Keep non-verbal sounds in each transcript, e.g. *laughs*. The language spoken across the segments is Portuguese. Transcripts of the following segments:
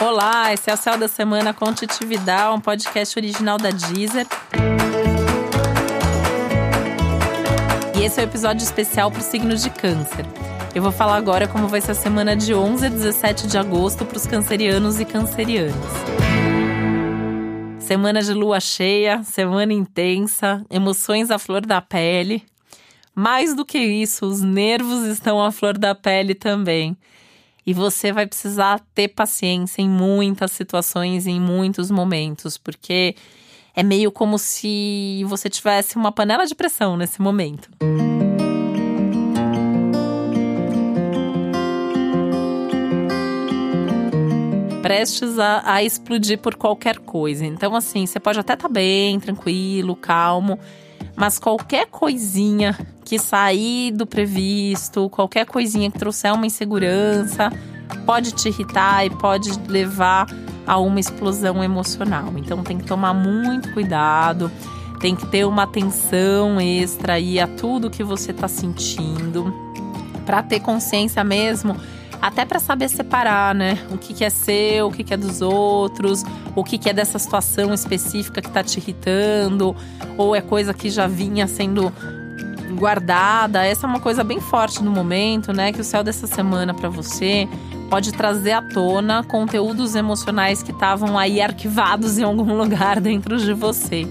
Olá, esse é o Céu da Semana com Titividade, um podcast original da Deezer. E esse é o um episódio especial para os signos de câncer. Eu vou falar agora como vai ser a semana de 11 a 17 de agosto para os cancerianos e cancerianas. Semana de lua cheia, semana intensa, emoções à flor da pele. Mais do que isso, os nervos estão à flor da pele também. E você vai precisar ter paciência em muitas situações, em muitos momentos, porque é meio como se você tivesse uma panela de pressão nesse momento. Prestes a, a explodir por qualquer coisa. Então, assim, você pode até estar tá bem, tranquilo, calmo, mas qualquer coisinha que sair do previsto, qualquer coisinha que trouxer uma insegurança, pode te irritar e pode levar a uma explosão emocional. Então tem que tomar muito cuidado, tem que ter uma atenção extra aí a tudo que você está sentindo, para ter consciência mesmo até para saber separar, né? O que, que é seu, o que, que é dos outros, o que, que é dessa situação específica que está te irritando, ou é coisa que já vinha sendo guardada. Essa é uma coisa bem forte no momento, né? Que o céu dessa semana para você pode trazer à tona conteúdos emocionais que estavam aí arquivados em algum *laughs* lugar dentro de você,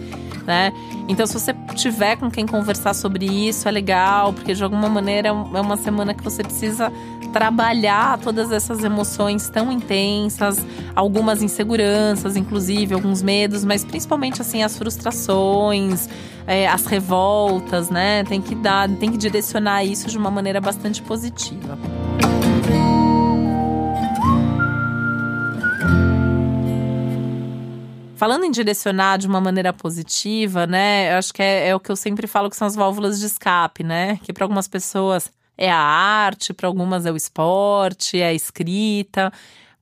né? Então, se você tiver com quem conversar sobre isso, é legal, porque de alguma maneira é uma semana que você precisa trabalhar todas essas emoções tão intensas, algumas inseguranças, inclusive, alguns medos, mas principalmente assim as frustrações, é, as revoltas, né? Tem que dar, tem que direcionar isso de uma maneira bastante positiva. Falando em direcionar de uma maneira positiva, né? Eu acho que é, é, o que eu sempre falo que são as válvulas de escape, né? Que para algumas pessoas é a arte, para algumas é o esporte, é a escrita.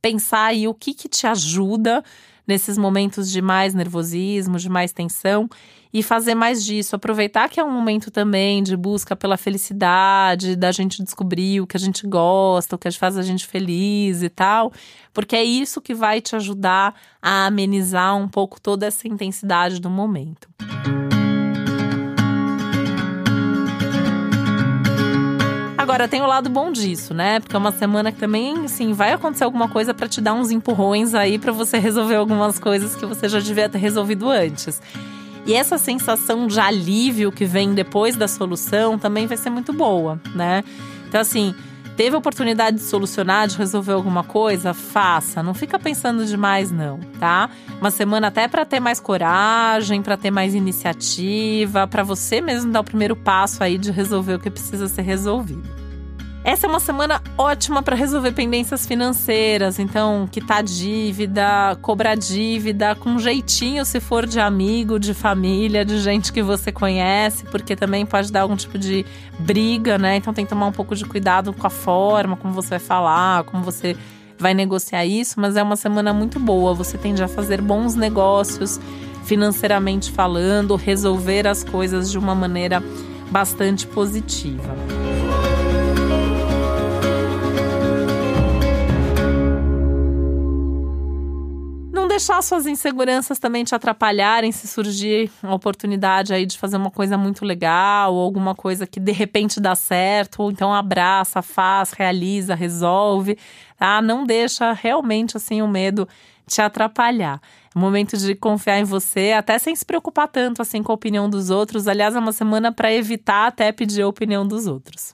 Pensar aí o que, que te ajuda nesses momentos de mais nervosismo, de mais tensão e fazer mais disso. Aproveitar que é um momento também de busca pela felicidade, da gente descobrir o que a gente gosta, o que faz a gente feliz e tal, porque é isso que vai te ajudar a amenizar um pouco toda essa intensidade do momento. Agora, tem o lado bom disso, né? Porque é uma semana que também, assim, vai acontecer alguma coisa para te dar uns empurrões aí para você resolver algumas coisas que você já devia ter resolvido antes. E essa sensação de alívio que vem depois da solução também vai ser muito boa, né? Então, assim, teve a oportunidade de solucionar, de resolver alguma coisa, faça. Não fica pensando demais, não, tá? Uma semana até para ter mais coragem, para ter mais iniciativa, para você mesmo dar o primeiro passo aí de resolver o que precisa ser resolvido. Essa é uma semana ótima para resolver pendências financeiras, então quitar dívida, cobrar dívida com jeitinho se for de amigo, de família, de gente que você conhece, porque também pode dar algum tipo de briga, né? Então tem que tomar um pouco de cuidado com a forma como você vai falar, como você vai negociar isso, mas é uma semana muito boa. Você tende a fazer bons negócios financeiramente falando, resolver as coisas de uma maneira bastante positiva. Deixar suas inseguranças também te atrapalharem se surgir uma oportunidade aí de fazer uma coisa muito legal ou alguma coisa que de repente dá certo, ou então abraça, faz, realiza, resolve, tá? Não deixa realmente assim o medo te atrapalhar. É momento de confiar em você, até sem se preocupar tanto assim com a opinião dos outros. Aliás, é uma semana para evitar até pedir a opinião dos outros.